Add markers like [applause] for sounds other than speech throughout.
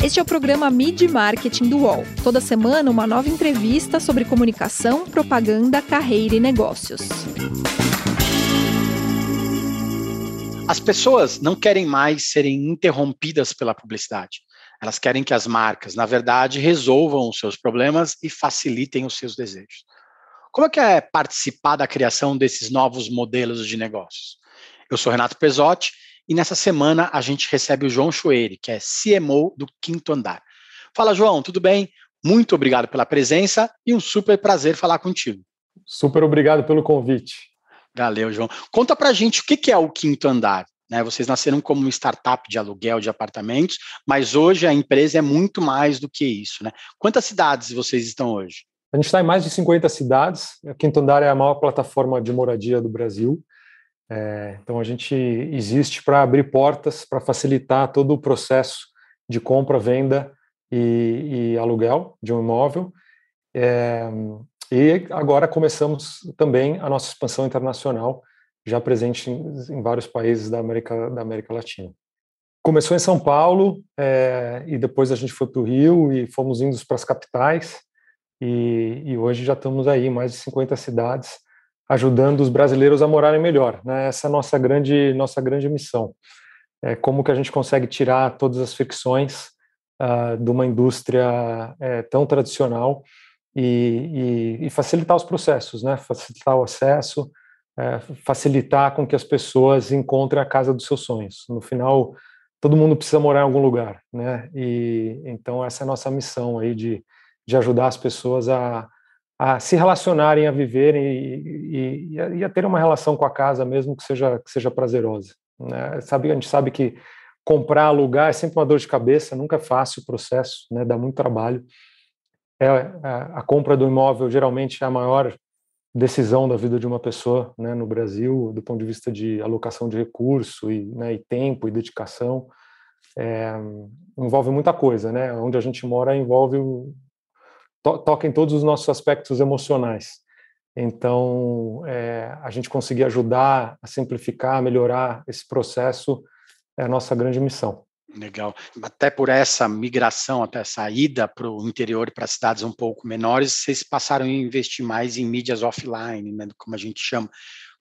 Este é o programa Mid Marketing do UOL. Toda semana, uma nova entrevista sobre comunicação, propaganda, carreira e negócios. As pessoas não querem mais serem interrompidas pela publicidade. Elas querem que as marcas, na verdade, resolvam os seus problemas e facilitem os seus desejos. Como é que é participar da criação desses novos modelos de negócios? Eu sou Renato Pesotti e nessa semana a gente recebe o João Chueire, que é CMO do Quinto Andar. Fala, João, tudo bem? Muito obrigado pela presença e um super prazer falar contigo. Super obrigado pelo convite. Valeu, João. Conta pra gente o que é o Quinto Andar. Né? Vocês nasceram como uma startup de aluguel de apartamentos, mas hoje a empresa é muito mais do que isso. Né? Quantas cidades vocês estão hoje? A gente está em mais de 50 cidades. A Quinto Andar é a maior plataforma de moradia do Brasil. É, então a gente existe para abrir portas, para facilitar todo o processo de compra, venda e, e aluguel de um imóvel. É, e agora começamos também a nossa expansão internacional, já presente em, em vários países da América, da América Latina. Começou em São Paulo é, e depois a gente foi para o Rio e fomos indo para as capitais e, e hoje já estamos aí em mais de 50 cidades ajudando os brasileiros a morarem melhor. Né? Essa é a nossa grande, nossa grande missão. É como que a gente consegue tirar todas as fricções uh, de uma indústria é, tão tradicional e, e, e, facilitar os processos, né? facilitar o acesso, é, facilitar com que as pessoas encontrem a casa dos seus sonhos. No final, todo mundo precisa morar em algum lugar, né? E então essa é a nossa missão aí de, de ajudar as pessoas a, a se relacionarem, a viverem e, e, e, a ter uma relação com a casa mesmo que seja que seja prazerosa. Né? Sabe, a gente sabe que comprar, alugar é sempre uma dor de cabeça, nunca é fácil o processo, né? dá muito trabalho. É, a, a, compra do imóvel geralmente é a maior decisão da vida de uma pessoa né, no Brasil, do ponto de vista de alocação de recurso e, né, e tempo e dedicação. É, envolve muita coisa, né? Onde a gente mora envolve to, toca em todos os nossos aspectos emocionais. Então, é, a gente conseguir ajudar a simplificar, a melhorar esse processo é a nossa grande missão. Legal. Até por essa migração, até essa ida para o interior e para cidades um pouco menores, vocês passaram a investir mais em mídias offline, né, como a gente chama,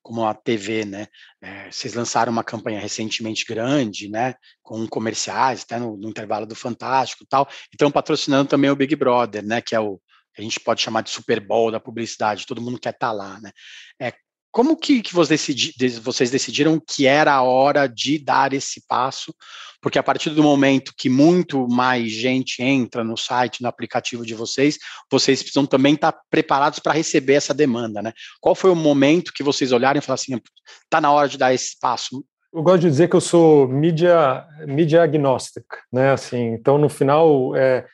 como a TV, né? É, vocês lançaram uma campanha recentemente grande, né? Com comerciais, até no, no intervalo do Fantástico e tal. E estão patrocinando também o Big Brother, né? Que é o a gente pode chamar de Super Bowl da publicidade, todo mundo quer estar tá lá, né? É, como que, que vocês decidiram que era a hora de dar esse passo? Porque a partir do momento que muito mais gente entra no site, no aplicativo de vocês, vocês precisam também estar preparados para receber essa demanda, né? Qual foi o momento que vocês olharam e falaram assim, está na hora de dar esse passo? Eu gosto de dizer que eu sou mídia, mídia agnostic, né? Assim, então no final é,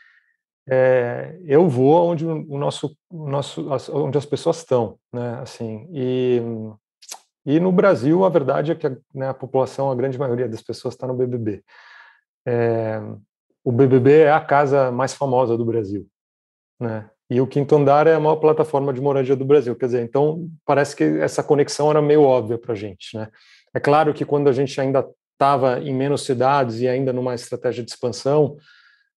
é, eu vou onde o nosso, o nosso, onde as pessoas estão, né? Assim, e, e no Brasil a verdade é que a, né, a população, a grande maioria das pessoas está no BBB. É, o BBB é a casa mais famosa do Brasil, né? E o Quinto Andar é a maior plataforma de moradia do Brasil. Quer dizer, então parece que essa conexão era meio óbvia para a gente, né? É claro que quando a gente ainda estava em menos cidades e ainda numa estratégia de expansão,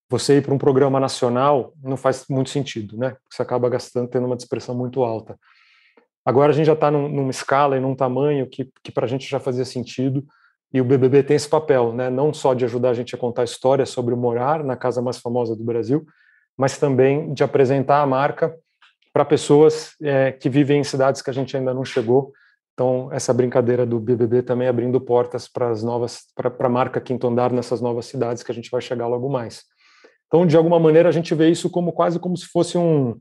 você ir para um programa nacional não faz muito sentido, né? Você acaba gastando, tendo uma dispersão muito alta. Agora a gente já está num, numa escala e num tamanho que, que para a gente já fazia sentido, e o BBB tem esse papel, né? Não só de ajudar a gente a contar histórias sobre morar na casa mais famosa do Brasil, mas também de apresentar a marca para pessoas é, que vivem em cidades que a gente ainda não chegou. Então, essa brincadeira do BBB também abrindo portas para as novas, para a marca Quinto Andar nessas novas cidades que a gente vai chegar logo mais. Então, de alguma maneira, a gente vê isso como quase como se fosse um,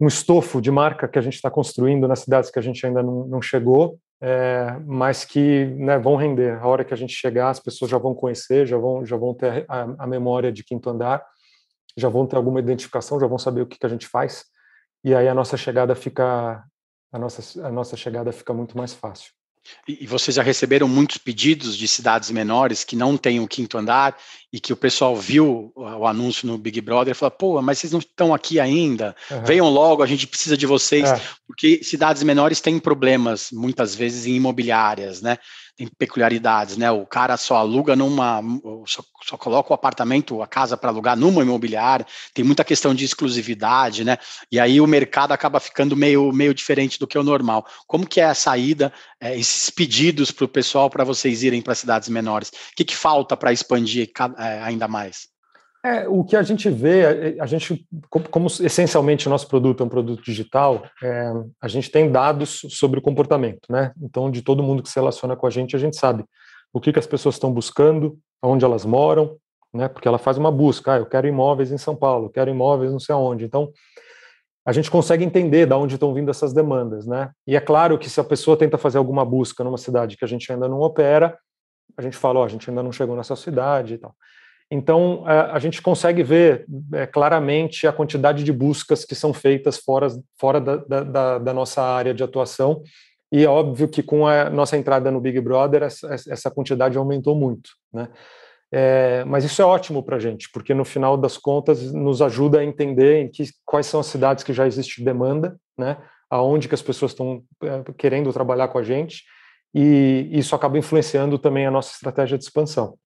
um estofo de marca que a gente está construindo nas cidades que a gente ainda não, não chegou, é, mas que né, vão render. A hora que a gente chegar, as pessoas já vão conhecer, já vão, já vão ter a, a memória de quinto andar, já vão ter alguma identificação, já vão saber o que, que a gente faz, e aí a nossa chegada fica a nossa, a nossa chegada fica muito mais fácil. E, vocês já receberam muitos pedidos de cidades menores que não têm o quinto andar e que o pessoal viu o anúncio no Big Brother e falou: pô, mas vocês não estão aqui ainda? Uhum. Venham logo, a gente precisa de vocês. É. Porque cidades menores têm problemas, muitas vezes, em imobiliárias, né? Peculiaridades, né? O cara só aluga numa, só, só coloca o apartamento, a casa para alugar numa imobiliária, tem muita questão de exclusividade, né? E aí o mercado acaba ficando meio, meio diferente do que o normal. Como que é a saída, é, esses pedidos para o pessoal para vocês irem para cidades menores? O que, que falta para expandir é, ainda mais? É, o que a gente vê, a gente, como, como essencialmente o nosso produto é um produto digital, é, a gente tem dados sobre o comportamento, né? Então, de todo mundo que se relaciona com a gente, a gente sabe o que, que as pessoas estão buscando, onde elas moram, né? Porque ela faz uma busca, ah, eu quero imóveis em São Paulo, eu quero imóveis não sei aonde. Então, a gente consegue entender de onde estão vindo essas demandas, né? E é claro que se a pessoa tenta fazer alguma busca numa cidade que a gente ainda não opera, a gente fala, ó, oh, a gente ainda não chegou nessa cidade e tal. Então, é, a gente consegue ver é, claramente a quantidade de buscas que são feitas fora, fora da, da, da, nossa área de atuação, e é óbvio que com a nossa entrada no Big Brother, essa, quantidade aumentou muito. Né? É, mas isso é ótimo para a gente, porque no final das contas nos ajuda a entender em que, quais são as cidades que já existe demanda, né? aonde que as pessoas estão é, querendo trabalhar com a gente, e isso acaba influenciando também a nossa estratégia de expansão.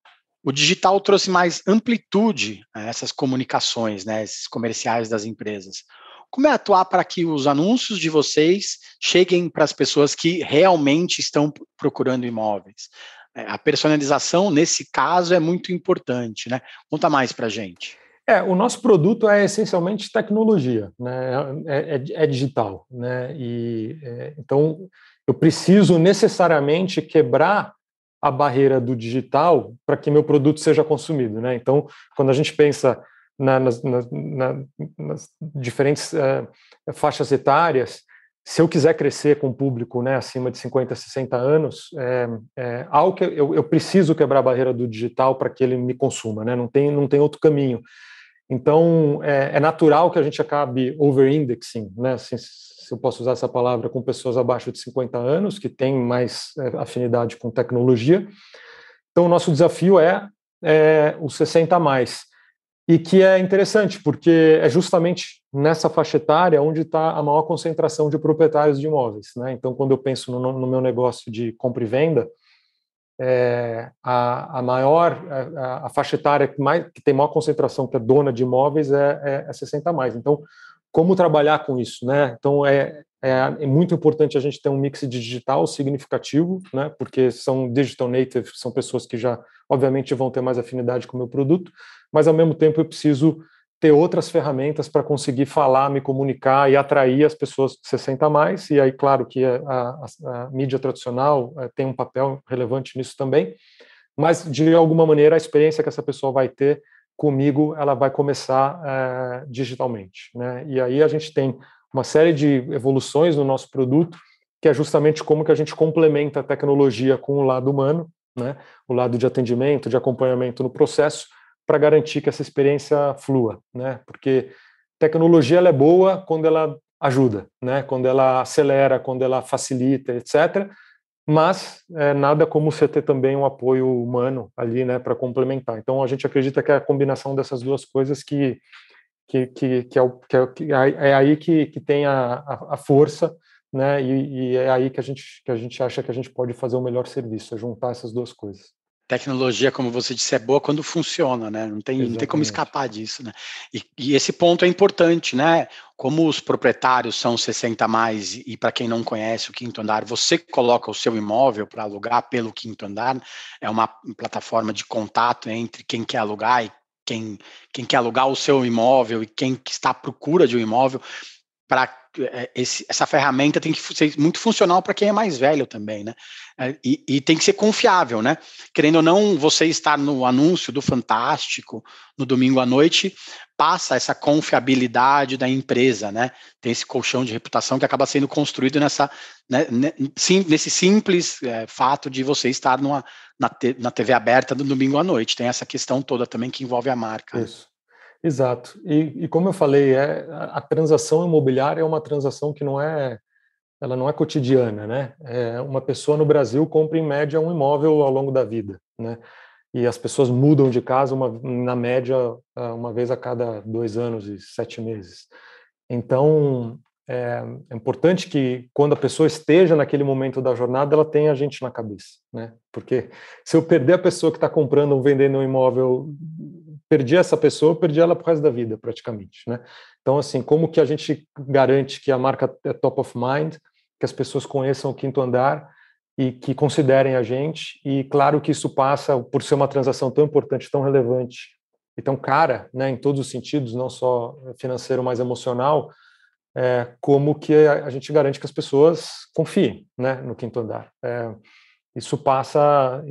O digital trouxe mais amplitude a essas comunicações, né, esses comerciais das empresas. Como é atuar para que os anúncios de vocês cheguem para as pessoas que realmente estão procurando imóveis? É, a personalização, nesse caso, é muito importante, né? Conta mais para a gente. É, o nosso produto é essencialmente tecnologia, né? É, é, é digital, né? E é, então eu preciso necessariamente quebrar a barreira do digital para que meu produto seja consumido, né? Então, quando a gente pensa na, nas, na, nas, diferentes uh, faixas etárias, se eu quiser crescer com o público né, acima de 50, 60 anos, é, é algo que eu, eu, preciso quebrar a barreira do digital para que ele me consuma, né? não, tem, não tem outro caminho. Então, é, é natural que a gente acabe over-indexing, né? Assim, se eu posso usar essa palavra, com pessoas abaixo de 50 anos, que têm mais é, afinidade com tecnologia. Então, o nosso desafio é, é o 60 mais. E que é interessante, porque é justamente nessa faixa etária onde está a maior concentração de proprietários de imóveis. Né? Então, quando eu penso no, no meu negócio de compra e venda, é, a, a, maior, a, a, faixa etária que, mais, que tem maior concentração, que é dona de imóveis, é, é, é 60 mais. Então, como trabalhar com isso, né? Então é, é, é, muito importante a gente ter um mix digital significativo, né? Porque são digital native, são pessoas que já, obviamente, vão ter mais afinidade com o meu produto, mas ao mesmo tempo eu preciso ter outras ferramentas para conseguir falar, me comunicar e atrair as pessoas que 60 mais. E aí, claro que a, a, a mídia tradicional é, tem um papel relevante nisso também, mas de alguma maneira a experiência que essa pessoa vai ter comigo ela vai começar é, digitalmente. Né? E aí a gente tem uma série de evoluções no nosso produto, que é justamente como que a gente complementa a tecnologia com o lado humano, né? o lado de atendimento, de acompanhamento no processo, para garantir que essa experiência flua. Né? Porque tecnologia ela é boa quando ela ajuda, né? quando ela acelera, quando ela facilita, etc mas é, nada como você ter também um apoio humano ali, né, para complementar. Então a gente acredita que é a combinação dessas duas coisas que que, que, que, é, o, que, é, que é, aí que, que tem a, a, a força, né, e, e, é aí que a gente que a gente acha que a gente pode fazer o melhor serviço, é juntar essas duas coisas tecnologia, como você disse, é boa quando funciona, né? Não tem, não tem como escapar disso, né? E, e, esse ponto é importante, né? Como os proprietários são 60 mais e, para quem não conhece o quinto andar, você coloca o seu imóvel para alugar pelo quinto andar, é uma plataforma de contato entre quem quer alugar e quem, quem quer alugar o seu imóvel e quem está à procura de um imóvel para esse, essa ferramenta tem que ser muito funcional para quem é mais velho também, né? É, e, e, tem que ser confiável, né? Querendo ou não, você estar no anúncio do Fantástico no domingo à noite passa essa confiabilidade da empresa, né? Tem esse colchão de reputação que acaba sendo construído nessa, né, sim, nesse simples é, fato de você estar numa, na, na TV aberta no domingo à noite. Tem essa questão toda também que envolve a marca. Né? Isso. Exato. E, e, como eu falei, é, a, transação imobiliária é uma transação que não é, ela não é cotidiana, né? É, uma pessoa no Brasil compra em média um imóvel ao longo da vida, né? E as pessoas mudam de casa uma, na média uma vez a cada dois anos e sete meses. Então é, é, importante que quando a pessoa esteja naquele momento da jornada, ela tenha a gente na cabeça, né? Porque se eu perder a pessoa que está comprando ou vendendo um imóvel, perdi essa pessoa, perdi ela pro resto da vida, praticamente, né? Então, assim, como que a gente garante que a marca é top of mind, que as pessoas conheçam o quinto andar e que considerem a gente? E claro que isso passa por ser uma transação tão importante, tão relevante e tão cara, né, em todos os sentidos, não só financeiro, mas emocional, é, como que a, gente garante que as pessoas confiem, né, no quinto andar. É, isso passa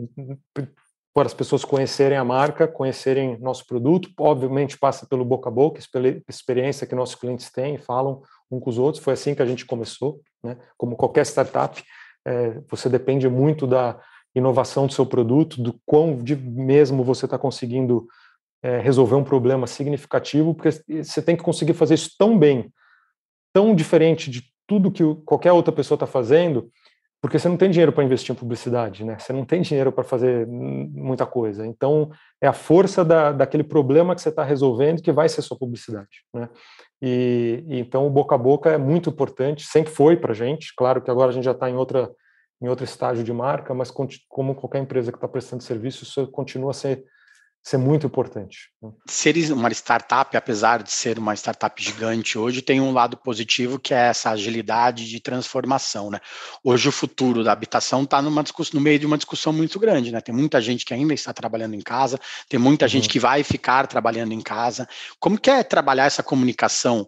por as pessoas conhecerem a marca, conhecerem nosso produto, obviamente passa pelo boca a boca, experiência que nossos clientes têm, falam um com os outros. Foi assim que a gente começou, né? Como qualquer startup, é, você depende muito da inovação do seu produto, do quão de mesmo você está conseguindo é, resolver um problema significativo, porque você tem que conseguir fazer isso tão bem, tão diferente de tudo que qualquer outra pessoa está fazendo, porque você não tem dinheiro para investir em publicidade, né? Você não tem dinheiro para fazer muita coisa. Então, é a força da, daquele problema que você está resolvendo que vai ser sua publicidade, né? E, e, então, o boca a boca é muito importante, sempre foi para a gente. Claro que agora a gente já está em outra em outro estágio de marca, mas como qualquer empresa que está prestando serviço, isso continua a ser isso é muito importante. Né? Ser uma startup, apesar de ser uma startup gigante hoje, tem um lado positivo que é essa agilidade de transformação. Né? Hoje o futuro da habitação está no meio de uma discussão muito grande. Né? Tem muita gente que ainda está trabalhando em casa, tem muita uhum. gente que vai ficar trabalhando em casa. Como que é trabalhar essa comunicação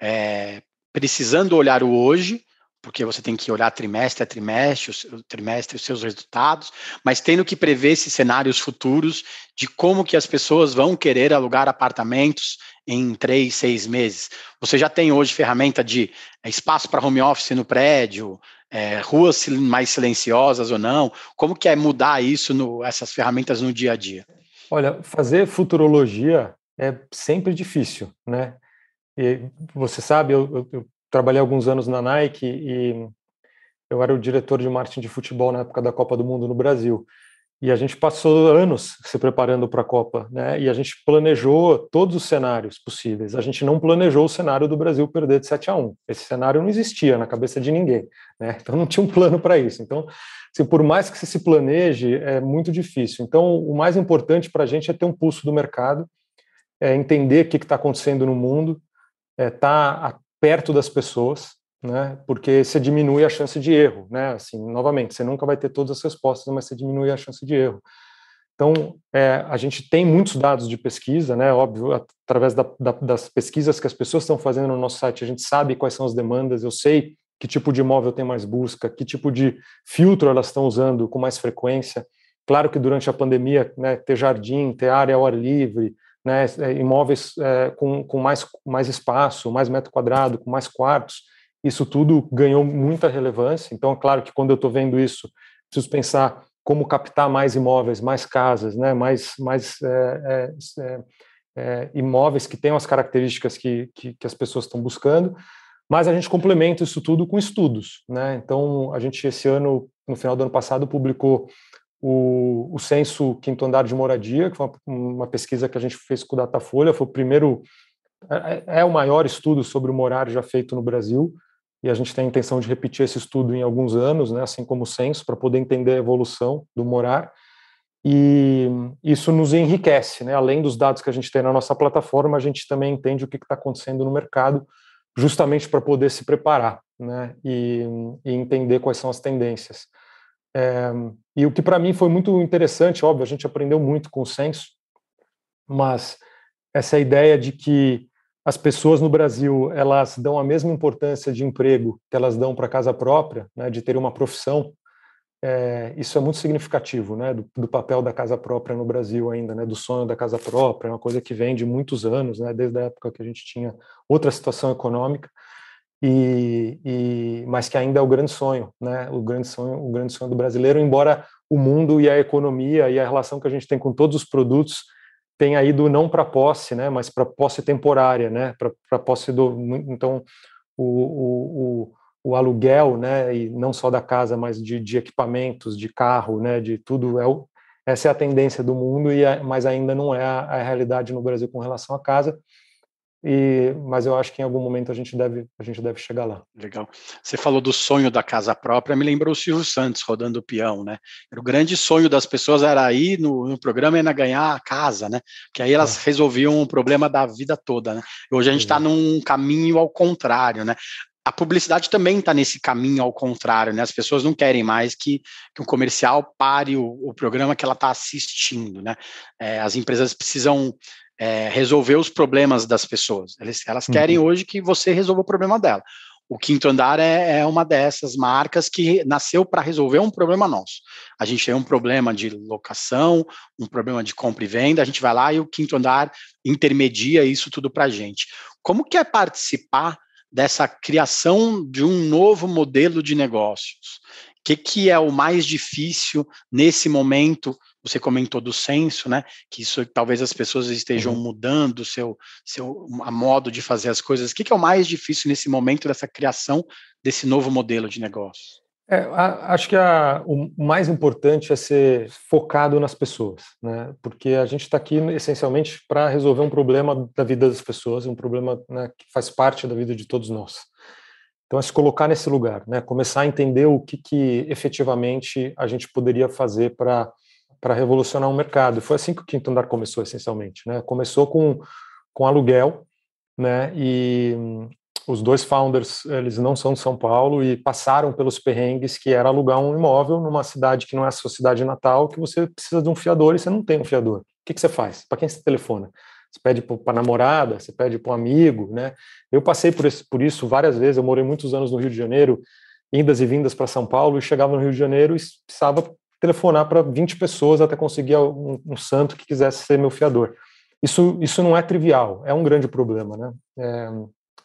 é, precisando olhar o hoje, porque você tem que olhar trimestre a trimestre, o trimestre, os seus resultados, mas tendo que prever esses cenários futuros de como que as pessoas vão querer alugar apartamentos em três, seis meses. Você já tem hoje ferramenta de é, espaço para home office no prédio, é, ruas mais silenciosas ou não? Como que é mudar isso, no, essas ferramentas no dia a dia? Olha, fazer futurologia é sempre difícil, né? E você sabe, eu, eu, trabalhei alguns anos na Nike e eu era o diretor de marketing de futebol na época da Copa do Mundo no Brasil. E a gente passou anos se preparando para a Copa, né? E a gente planejou todos os cenários possíveis. A gente não planejou o cenário do Brasil perder de 7 a 1. Esse cenário não existia na cabeça de ninguém, né? [laughs] Então não tinha um plano para isso. Então, assim, por mais que você se planeje, é muito difícil. Então, o mais importante para a gente é ter um pulso do mercado, é entender o que está acontecendo no mundo, é tá perto das pessoas, né? Porque você diminui a chance de erro, né? Assim, novamente, você nunca vai ter todas as respostas, mas você diminui a chance de erro. Então, é, a gente tem muitos dados de pesquisa, né? Óbvio, através da, da, das pesquisas que as pessoas estão fazendo no nosso site, a gente sabe quais são as demandas. Eu sei que tipo de imóvel tem mais busca, que tipo de filtro elas estão usando com mais frequência. Claro que durante a pandemia, né, ter jardim, ter área ao ar livre, né, é, imóveis é, com, com mais, mais espaço, mais metro quadrado, com mais quartos, isso tudo ganhou muita relevância. Então, é claro que quando eu estou vendo isso, preciso pensar como captar mais imóveis, mais casas, né, mais, mais é, é, é, é imóveis que tenham as características que, que, que as pessoas estão buscando, mas a gente complementa isso tudo com estudos. Né? Então, a gente, esse ano, no final do ano passado, publicou o, o censo quinto andar de moradia, que foi uma, uma, pesquisa que a gente fez com o Datafolha, foi o primeiro, é, é, é, o maior estudo sobre o morar já feito no Brasil, e a gente tem a intenção de repetir esse estudo em alguns anos, né, assim como o censo, para poder entender a evolução do morar, e isso nos enriquece, né, além dos dados que a gente tem na nossa plataforma, a gente também entende o que está acontecendo no mercado, justamente para poder se preparar, né, e, e entender quais são as tendências. É, e o que para mim foi muito interessante, óbvio, a gente aprendeu muito com o censo, mas essa ideia de que as pessoas no Brasil elas dão a mesma importância de emprego que elas dão para casa própria, né, de ter uma profissão, é, isso é muito significativo, né, do, do, papel da casa própria no Brasil ainda, né, do sonho da casa própria, é uma coisa que vem de muitos anos, né, desde a época que a gente tinha outra situação econômica e, e, mas que ainda é o grande sonho, né? O grande sonho, o grande sonho do brasileiro, embora o mundo e a economia e a relação que a gente tem com todos os produtos tenha ido não para posse, né? Mas para posse temporária, né? Para posse do então o, o, o, o, aluguel, né? E não só da casa, mas de, de equipamentos, de carro, né? De tudo é essa é a tendência do mundo e é, mas ainda não é a, a realidade no Brasil com relação à casa e, mas eu acho que em algum momento a gente deve a gente deve chegar lá. Legal. Você falou do sonho da casa própria, me lembrou o Silvio Santos rodando o peão, né? O grande sonho das pessoas era ir no, no programa e ganhar a casa, né? Que aí elas é. resolviam o problema da vida toda, né? Hoje a gente está num caminho ao contrário, né? a publicidade também está nesse caminho ao contrário, né? As pessoas não querem mais que, que um comercial pare o, o programa que ela está assistindo, né? É, as empresas precisam é, resolver os problemas das pessoas. Elas, elas uhum. querem hoje que você resolva o problema dela. O Quinto Andar é, é uma dessas marcas que nasceu para resolver um problema nosso. A gente tem um problema de locação, um problema de compra e venda, a gente vai lá e o Quinto Andar intermedia isso tudo para a gente. Como que é participar dessa criação de um novo modelo de negócios? O que, que é o mais difícil nesse momento? Você comentou do censo, né? Que isso talvez as pessoas estejam uhum. mudando seu, seu a modo de fazer as coisas. O que, que é o mais difícil nesse momento dessa criação desse novo modelo de negócio? É, a, acho que a, o mais importante é ser focado nas pessoas, né? Porque a gente está aqui essencialmente para resolver um problema da vida das pessoas, um problema né, que faz parte da vida de todos nós. Então, é se colocar nesse lugar, né? Começar a entender o que, que efetivamente a gente poderia fazer para para revolucionar o mercado. Foi assim que o Quinto Andar começou, essencialmente, né? Começou com com aluguel, né? E os dois founders, eles não são de São Paulo e passaram pelos perrengues que era alugar um imóvel numa cidade que não é a sua cidade natal, que você precisa de um fiador e você não tem um fiador. O que, que você faz? Para quem você telefona? Você pede para namorada, você pede para um amigo, né? Eu passei por, esse, por isso várias vezes, eu morei muitos anos no Rio de Janeiro, indas e vindas para São Paulo, e chegava no Rio de Janeiro e precisava telefonar para 20 pessoas até conseguir um, um santo que quisesse ser meu fiador. Isso, isso não é trivial, é um grande problema, né? É,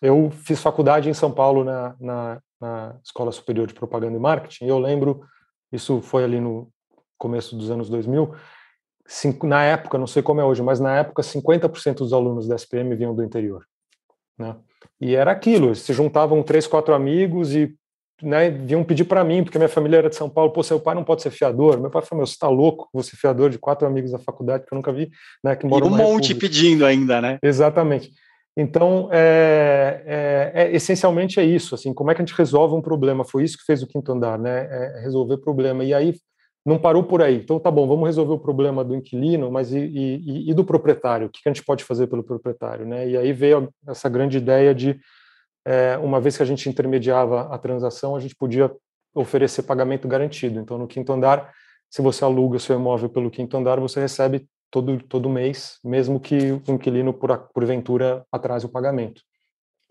eu fiz faculdade em São Paulo na, na, na, Escola Superior de Propaganda e Marketing, e eu lembro, isso foi ali no começo dos anos 2000, cinco, na época, não sei como é hoje, mas na época 50% dos alunos da SPM vinham do interior. Né? E era aquilo, se juntavam três, quatro amigos e né, vinham pedir para mim, porque minha família era de São Paulo, pô, seu pai não pode ser fiador. Meu pai falou, meu, você está louco, você fiador de quatro amigos da faculdade que eu nunca vi, né, que moram E um monte república. pedindo ainda, né? Exatamente. Então, é, é, é, essencialmente é isso, assim, como é que a gente resolve um problema? Foi isso que fez o quinto andar, né? É resolver problema. E aí não parou por aí. Então, tá bom, vamos resolver o problema do inquilino, mas e, e, e do proprietário? O que a gente pode fazer pelo proprietário, né? E aí veio essa grande ideia de, é, uma vez que a gente intermediava a transação, a gente podia oferecer pagamento garantido. Então, no quinto andar, se você aluga seu imóvel pelo quinto andar, você recebe todo, todo mês, mesmo que o inquilino, por, porventura, atrase o pagamento.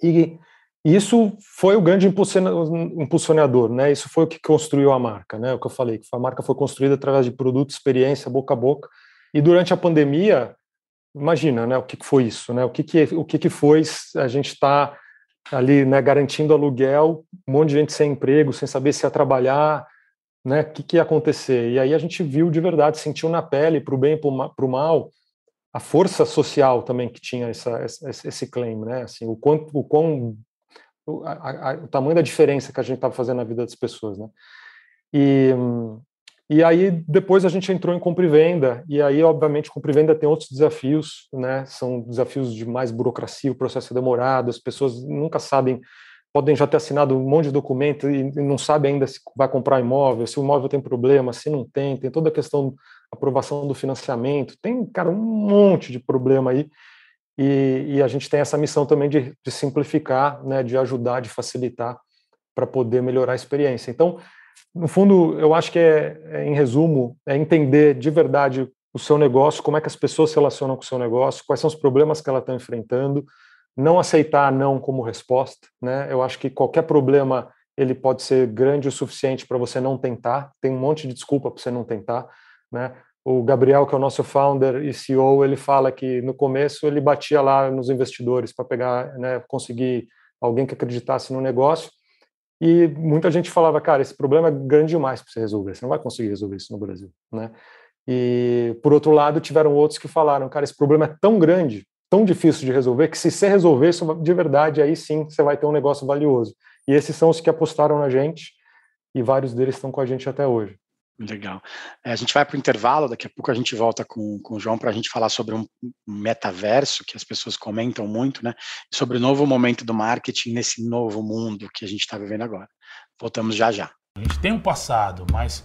E isso foi o grande impulsionador, né? Isso foi o que construiu a marca, né? O que eu falei, que a marca foi construída através de produto, experiência, boca a boca. E durante a pandemia, imagina, né? O que foi isso, né? O que que o que que foi a gente está ali, né? Garantindo aluguel, um monte de gente sem emprego, sem saber se ia trabalhar, né, o que, que ia acontecer. E aí a gente viu de verdade, sentiu na pele, para o bem e para o mal, a força social também que tinha essa, esse, esse claim, né? Assim, o quanto, o quão, a, a, o tamanho da diferença que a gente estava fazendo na vida das pessoas, né? E, e aí depois a gente entrou em compra e venda, e aí obviamente compra e venda tem outros desafios, né? São desafios de mais burocracia, o processo é demorado, as pessoas nunca sabem podem já ter assinado um monte de documento e não sabe ainda se vai comprar imóvel, se o imóvel tem problema, se não tem, tem toda a questão aprovação do financiamento, tem, cara, um monte de problema aí, e, e a gente tem essa missão também de, de simplificar, né, de ajudar, de facilitar, para poder melhorar a experiência. Então, no fundo, eu acho que é, é, em resumo, é entender de verdade o seu negócio, como é que as pessoas se relacionam com o seu negócio, quais são os problemas que ela está enfrentando, não aceitar não como resposta, né? Eu acho que qualquer problema ele pode ser grande o suficiente para você não tentar. Tem um monte de desculpa para você não tentar, né? O Gabriel, que é o nosso founder e CEO, ele fala que no começo ele batia lá nos investidores para pegar, né, conseguir alguém que acreditasse no negócio. E muita gente falava, cara, esse problema é grande demais para você resolver, você não vai conseguir resolver isso no Brasil, né? E por outro lado, tiveram outros que falaram, cara, esse problema é tão grande tão difícil de resolver que se você resolver isso de verdade, aí sim você vai ter um negócio valioso. E esses são os que apostaram na gente e vários deles estão com a gente até hoje. Legal. É, a gente vai para o intervalo, daqui a pouco a gente volta com, com o João para a gente falar sobre um metaverso que as pessoas comentam muito, né? Sobre o novo momento do marketing nesse novo mundo que a gente está vivendo agora. Voltamos já já. A gente tem um passado, mas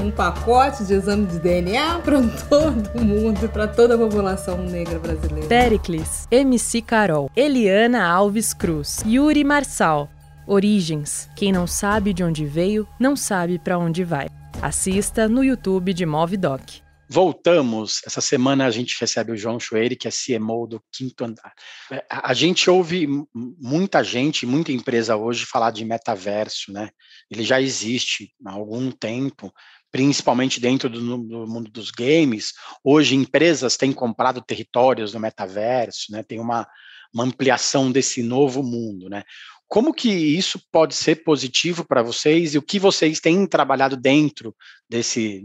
um pacote de exame de DNA para [laughs] todo mundo e para toda a população negra brasileira. Pericles, MC Carol, Eliana Alves Cruz, Yuri Marçal. Origens. Quem não sabe de onde veio, não sabe para onde vai. Assista no YouTube de Movidoc. Voltamos. Essa semana a gente recebe o João Chueire, que é CMO do Quinto Andar. É, a gente ouve muita gente, muita empresa hoje falar de metaverso, né? Ele já existe há algum tempo, principalmente dentro do, do, mundo dos games. Hoje, empresas têm comprado territórios no metaverso, né? tem uma, uma ampliação desse novo mundo. Né? Como que isso pode ser positivo para vocês e o que vocês têm trabalhado dentro desse,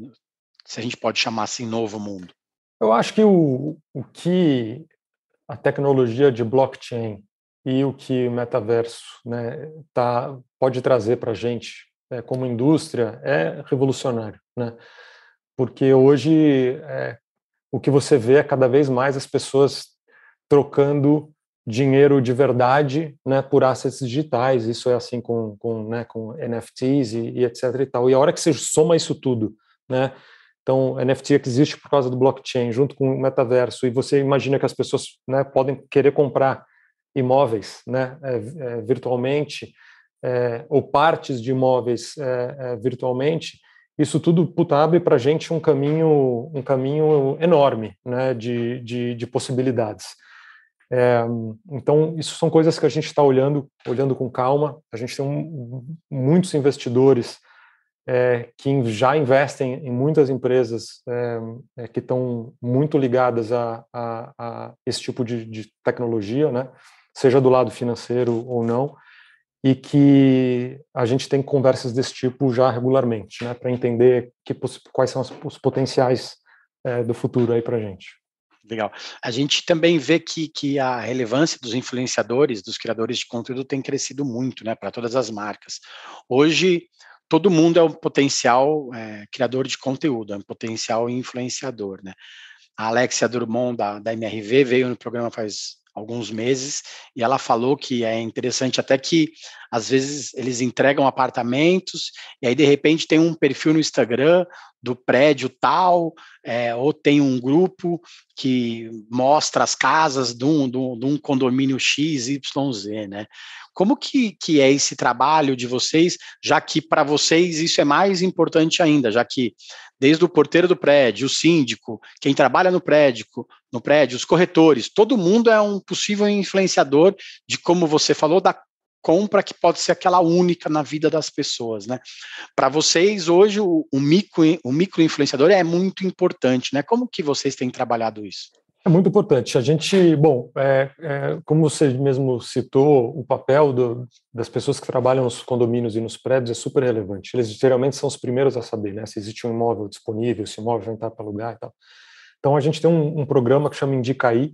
se a gente pode chamar assim, novo mundo? Eu acho que o, o que a tecnologia de blockchain e o que o metaverso né, tá, pode trazer para a gente é, como indústria é revolucionário, né? Porque hoje é, o que você vê é cada vez mais as pessoas trocando dinheiro de verdade, né, por assets digitais. Isso é assim com, com, né, com NFTs e, e, etc e tal. E a hora que você soma isso tudo, né? Então, NFT que existe por causa do blockchain, junto com o metaverso, e você imagina que as pessoas né, podem querer comprar imóveis né, é, é, virtualmente, é, ou partes de imóveis é, é, virtualmente, isso tudo puta, abre para a gente um caminho, um caminho enorme né, de, de, de possibilidades. É, então, isso são coisas que a gente está olhando, olhando com calma. A gente tem um, muitos investidores é, que já investem em muitas empresas é, é que estão muito ligadas a, a, a esse tipo de, de, tecnologia, né? seja do lado financeiro ou não e que a gente tem conversas desse tipo já regularmente, né, para entender que, quais são os potenciais é, do futuro aí para a gente. Legal. A gente também vê que, que a relevância dos influenciadores, dos criadores de conteúdo tem crescido muito, né, para todas as marcas. Hoje, todo mundo é um potencial é, criador de conteúdo, é um potencial influenciador, né. A Alexia Drummond, da, da MRV, veio no programa faz alguns meses, e ela falou que é interessante até que às vezes eles entregam apartamentos e aí de repente tem um perfil no Instagram do prédio tal, é, ou tem um grupo que mostra as casas de um, de um, de um condomínio X, Y, Z, né? Como que, que é esse trabalho de vocês, já que para vocês isso é mais importante ainda, já que desde o porteiro do prédio, o síndico, quem trabalha no prédio, no prédio, os corretores, todo mundo é um possível influenciador de como você falou da compra que pode ser aquela única na vida das pessoas, né? Para vocês hoje o, o micro o micro influenciador é muito importante, né? Como que vocês têm trabalhado isso? É muito importante. A gente, bom, é, é, como você mesmo citou, o papel do, das pessoas que trabalham nos condomínios e nos prédios é super relevante. Eles geralmente são os primeiros a saber, né? Se existe um imóvel disponível, se o imóvel vai entrar para alugar e tal. Então a gente tem um, um programa que chama Indicaí,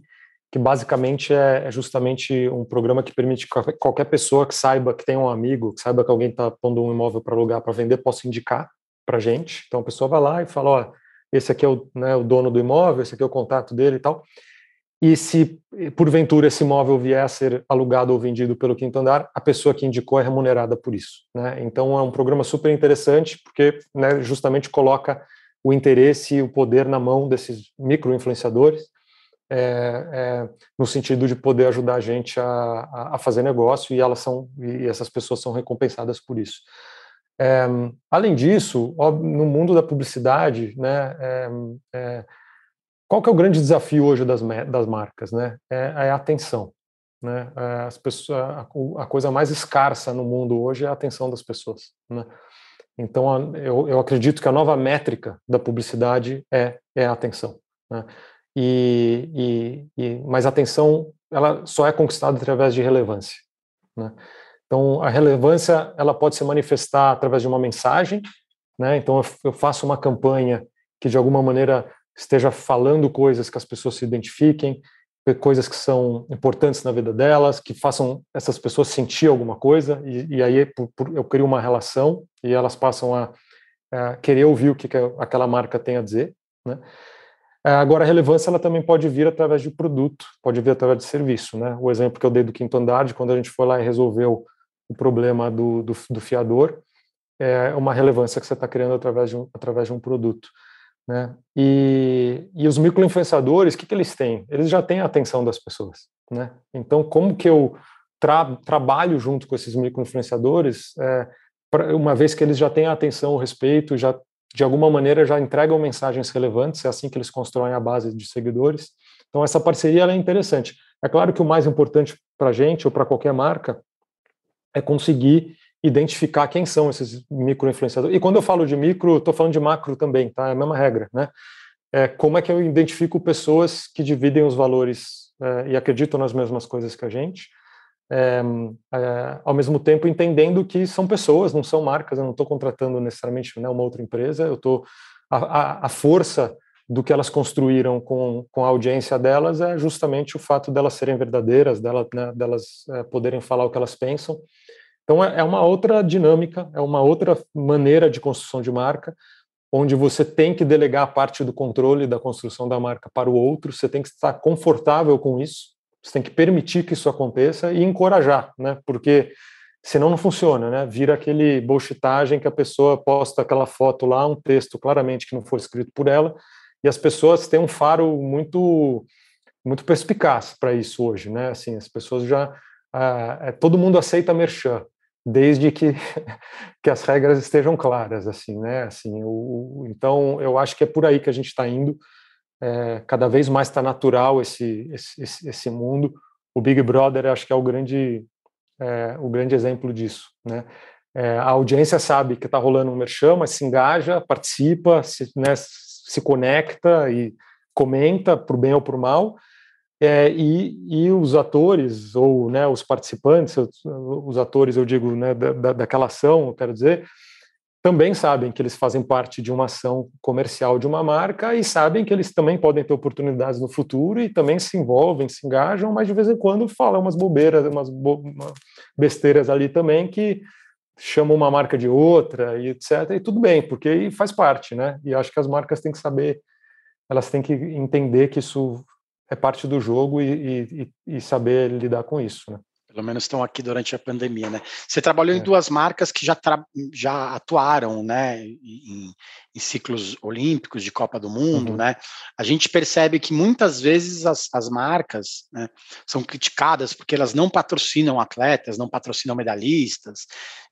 que basicamente é, é, justamente um programa que permite que qualquer pessoa que saiba que tem um amigo, que saiba que alguém está pondo um imóvel para alugar, para vender, possa indicar para a gente. Então a pessoa vai lá e fala, ó, esse aqui é o, né, o dono do imóvel, esse aqui é o contato dele e tal. E se porventura esse imóvel vier a ser alugado ou vendido pelo quinto andar, a pessoa que indicou é remunerada por isso. Né? Então é um programa super interessante porque né, justamente coloca o interesse e o poder na mão desses micro influenciadores é, é, no sentido de poder ajudar a gente a, a, fazer negócio e elas são e essas pessoas são recompensadas por isso. É, além disso, no mundo da publicidade, né, é, é, qual que é o grande desafio hoje das, das marcas, né? É, é a atenção, né? As pessoas, a, a, coisa mais escassa no mundo hoje é a atenção das pessoas, né? Então, eu, eu acredito que a nova métrica da publicidade é, é a atenção, né? E, e, e, mas a atenção ela só é conquistada através de relevância, né? Então, a relevância ela pode se manifestar através de uma mensagem, né? Então, eu, faço uma campanha que de alguma maneira esteja falando coisas que as pessoas se identifiquem, coisas que são importantes na vida delas, que façam essas pessoas sentir alguma coisa, e, e aí por, por, eu crio uma relação e elas passam a, a querer ouvir o que, que, aquela marca tem a dizer. Né? Agora, a relevância ela também pode vir através de produto, pode vir através de serviço. Né? O exemplo que eu dei do quinto andar, de quando a gente foi lá e resolveu o problema do, do, do fiador, é uma relevância que você está criando através de um, através de um produto. Né? E, e os microinfluenciadores, o que, que eles têm? Eles já têm a atenção das pessoas. Né? Então, como que eu tra trabalho junto com esses microinfluenciadores, é, uma vez que eles já têm a atenção, o respeito, já de alguma maneira já entregam mensagens relevantes, é assim que eles constroem a base de seguidores. Então, essa parceria é interessante. É claro que o mais importante para a gente, ou para qualquer marca, é conseguir identificar quem são esses micro-influenciadores. E quando eu falo de micro, estou falando de macro também, tá? É a mesma regra, né? É, como é que eu identifico pessoas que dividem os valores é, e acreditam nas mesmas coisas que a gente, é, é ao mesmo tempo entendendo que são pessoas, não são marcas, eu não estou contratando necessariamente né, uma outra empresa, eu estou... A, a, força do que elas construíram com, com a audiência delas é justamente o fato delas serem verdadeiras, delas, né, delas é, poderem falar o que elas pensam, então, é, é uma outra dinâmica, é uma outra maneira de construção de marca, onde você tem que delegar parte do controle da construção da marca para o outro, você tem que estar confortável com isso, você tem que permitir que isso aconteça e encorajar, né? Porque senão não funciona, né? Vira aquele bullshitagem que a pessoa posta aquela foto lá, um texto claramente que não foi escrito por ela, e as pessoas têm um faro muito muito perspicaz para isso hoje, né? Assim, as pessoas já ah, é, todo mundo aceita merchan, desde que, que as regras estejam claras, assim, né? Assim, o, então, eu acho que é por aí que a gente está indo. É, cada vez mais está natural esse, esse, esse mundo. O Big Brother, acho que é o grande, é, o grande exemplo disso, né? É, a audiência sabe que está rolando um merchan, mas se engaja, participa, se, né, se conecta e comenta, por bem ou por mal, é, e, e, os atores, ou né, os participantes, os atores, eu digo, né, da, daquela ação, eu quero dizer, também sabem que eles fazem parte de uma ação comercial de uma marca e sabem que eles também podem ter oportunidades no futuro e também se envolvem, se engajam, mas de vez em quando falam umas bobeiras, umas bo besteiras ali também que chamam uma marca de outra e etc. E tudo bem, porque faz parte, né? E acho que as marcas têm que saber, elas têm que entender que isso é parte do jogo e, e, e saber lidar com isso, né? Pelo menos estão aqui durante a pandemia, né? Você trabalhou é. em duas marcas que já, já atuaram, né, em, em, ciclos olímpicos de Copa do Mundo, uhum. né? A gente percebe que muitas vezes as, as marcas né, são criticadas porque elas não patrocinam atletas, não patrocinam medalhistas,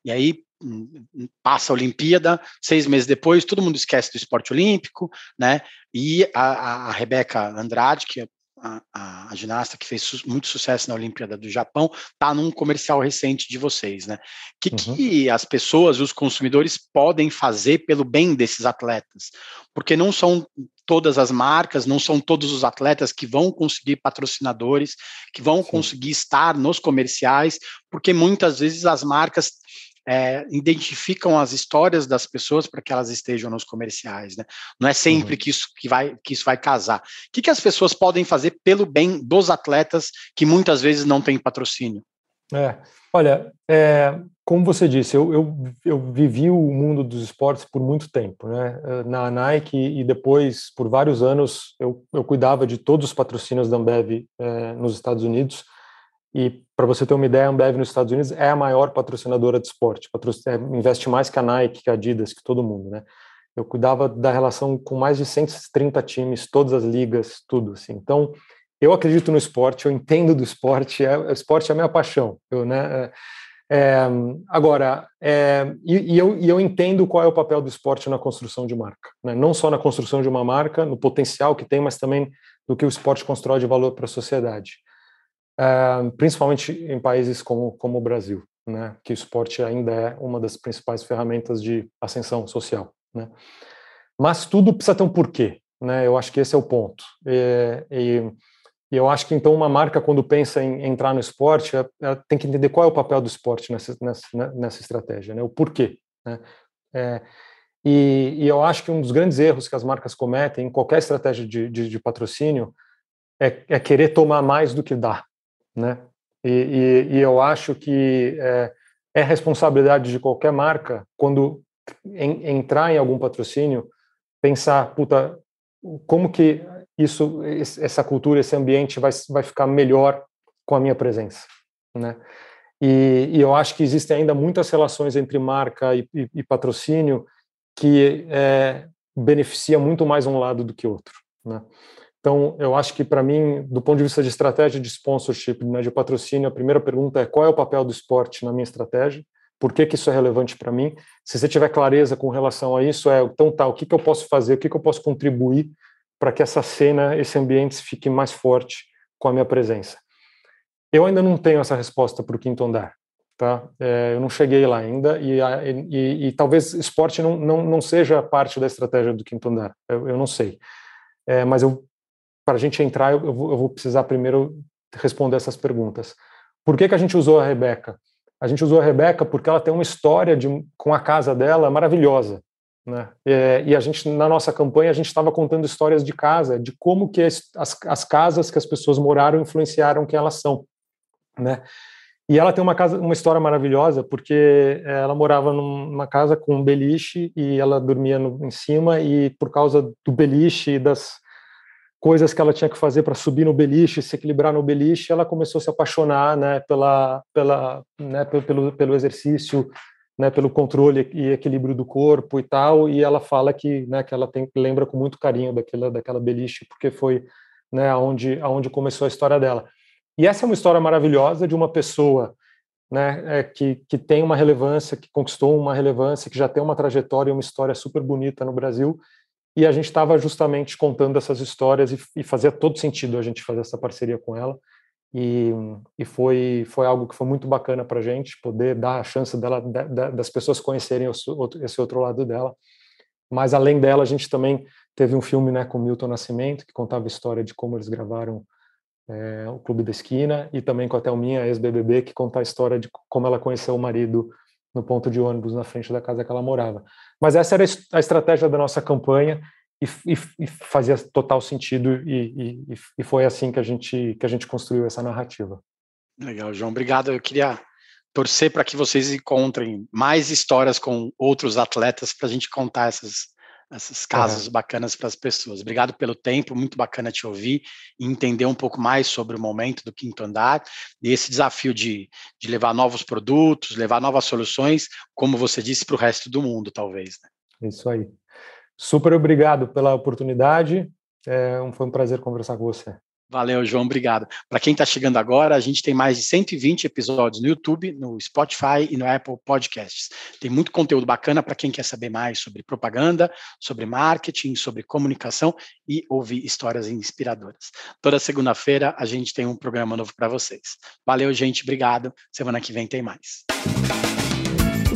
e aí hum, hum, passa a Olimpíada, seis meses depois, todo mundo esquece do esporte olímpico, né? E a, a Rebeca Andrade, que é a, a, a, ginasta que fez su muito sucesso na Olimpíada do Japão, está num comercial recente de vocês, né? O que, uhum. que as pessoas e os consumidores podem fazer pelo bem desses atletas? Porque não são todas as marcas, não são todos os atletas que vão conseguir patrocinadores, que vão Sim. conseguir estar nos comerciais, porque muitas vezes as marcas é, identificam as histórias das pessoas para que elas estejam nos comerciais, né? Não é sempre uhum. que, isso, que, vai, que isso vai casar. O que, que as pessoas podem fazer pelo bem dos atletas que muitas vezes não têm patrocínio? É, olha, é, como você disse, eu, eu, eu, vivi o mundo dos esportes por muito tempo, né? Na Nike e depois, por vários anos, eu, eu cuidava de todos os patrocínios da Ambev é, nos Estados Unidos. E para você ter uma ideia, a Ambev nos Estados Unidos é a maior patrocinadora de esporte, é, investe mais que a Nike, que a Adidas, que todo mundo, né? Eu cuidava da relação com mais de 130 times, todas as ligas, tudo assim. Então, eu acredito no esporte, eu entendo do esporte, é, o esporte é a minha paixão. Eu, né, É, agora, é, e, e, eu, e, eu, entendo qual é o papel do esporte na construção de marca. Né? Não só na construção de uma marca, no potencial que tem, mas também do que o esporte constrói de valor para a sociedade. É, principalmente em países como, como o Brasil, né? que o esporte ainda é uma das principais ferramentas de ascensão social. Né? Mas tudo precisa ter um porquê. Né? Eu acho que esse é o ponto. e e eu acho que então uma marca, quando pensa em entrar no esporte, ela, ela tem que entender qual é o papel do esporte nessa, nessa, né, nessa estratégia, né? o porquê. Né? É, e, e, eu acho que um dos grandes erros que as marcas cometem em qualquer estratégia de, de, de patrocínio é, é, querer tomar mais do que dá. Né? E, e, e eu acho que é, é, responsabilidade de qualquer marca, quando em, entrar em algum patrocínio, pensar, puta, como que isso, essa cultura, esse ambiente vai, vai ficar melhor com a minha presença, né? E, e eu acho que existem ainda muitas relações entre marca e, e, e patrocínio que é, beneficia muito mais um lado do que outro, né? Então, eu acho que para mim, do ponto de vista de estratégia de sponsorship, né, de patrocínio, a primeira pergunta é qual é o papel do esporte na minha estratégia? Por que, que isso é relevante para mim? Se você tiver clareza com relação a isso, é então tá, o que, que eu posso fazer, o que, que eu posso contribuir para que essa cena, esse ambiente fique mais forte com a minha presença. Eu ainda não tenho essa resposta para o quinto andar, tá? É, eu não cheguei lá ainda e, e, e, talvez esporte não, não, não seja parte da estratégia do quinto andar. Eu, eu não sei, é, mas eu para a gente entrar eu, vou, eu, vou, precisar primeiro responder essas perguntas. Por que que a gente usou a Rebeca? A gente usou a Rebeca porque ela tem uma história de, com a casa dela maravilhosa. Né? É, e a gente, na nossa campanha, a gente estava contando histórias de casa, de como que as, as casas que as pessoas moraram influenciaram quem elas são, né? E ela tem uma casa, uma história maravilhosa, porque ela morava numa casa com um beliche e ela dormia no, em cima e por causa do beliche e das coisas que ela tinha que fazer para subir no beliche, se equilibrar no beliche, ela começou a se apaixonar, né, pela, pela, né, pelo, pelo exercício né, pelo controle e equilíbrio do corpo e tal, e ela fala que, né, que ela tem, lembra com muito carinho daquela, daquela beliche, porque foi né, aonde, aonde começou a história dela. E essa é uma história maravilhosa de uma pessoa né, é, que, que tem uma relevância, que conquistou uma relevância, que já tem uma trajetória e uma história super bonita no Brasil, e a gente estava justamente contando essas histórias e, e fazia todo sentido a gente fazer essa parceria com ela. E, e foi, foi algo que foi muito bacana para a gente, poder dar a chance dela, da, das pessoas conhecerem esse outro lado dela. Mas além dela, a gente também teve um filme né, com Milton Nascimento, que contava a história de como eles gravaram é, o Clube da Esquina, e também com a Thelminha, ex-BBB, que conta a história de como ela conheceu o marido no ponto de ônibus na frente da casa que ela morava. Mas essa era a estratégia da nossa campanha, e, e, e fazia total sentido e, e, foi assim que a gente que a gente construiu essa narrativa. Legal, João, obrigado. Eu queria torcer para que vocês encontrem mais histórias com outros atletas para a gente contar essas esses casos uhum. bacanas para as pessoas. Obrigado pelo tempo, muito bacana te ouvir e entender um pouco mais sobre o momento do quinto andar e esse desafio de, de levar novos produtos, levar novas soluções, como você disse, para o resto do mundo, talvez. Né? Isso aí. Super obrigado pela oportunidade. É, foi um prazer conversar com você. Valeu, João, obrigado. Para quem está chegando agora, a gente tem mais de 120 episódios no YouTube, no Spotify e no Apple Podcasts. Tem muito conteúdo bacana para quem quer saber mais sobre propaganda, sobre marketing, sobre comunicação e ouvir histórias inspiradoras. Toda segunda-feira a gente tem um programa novo para vocês. Valeu, gente, obrigado. Semana que vem tem mais.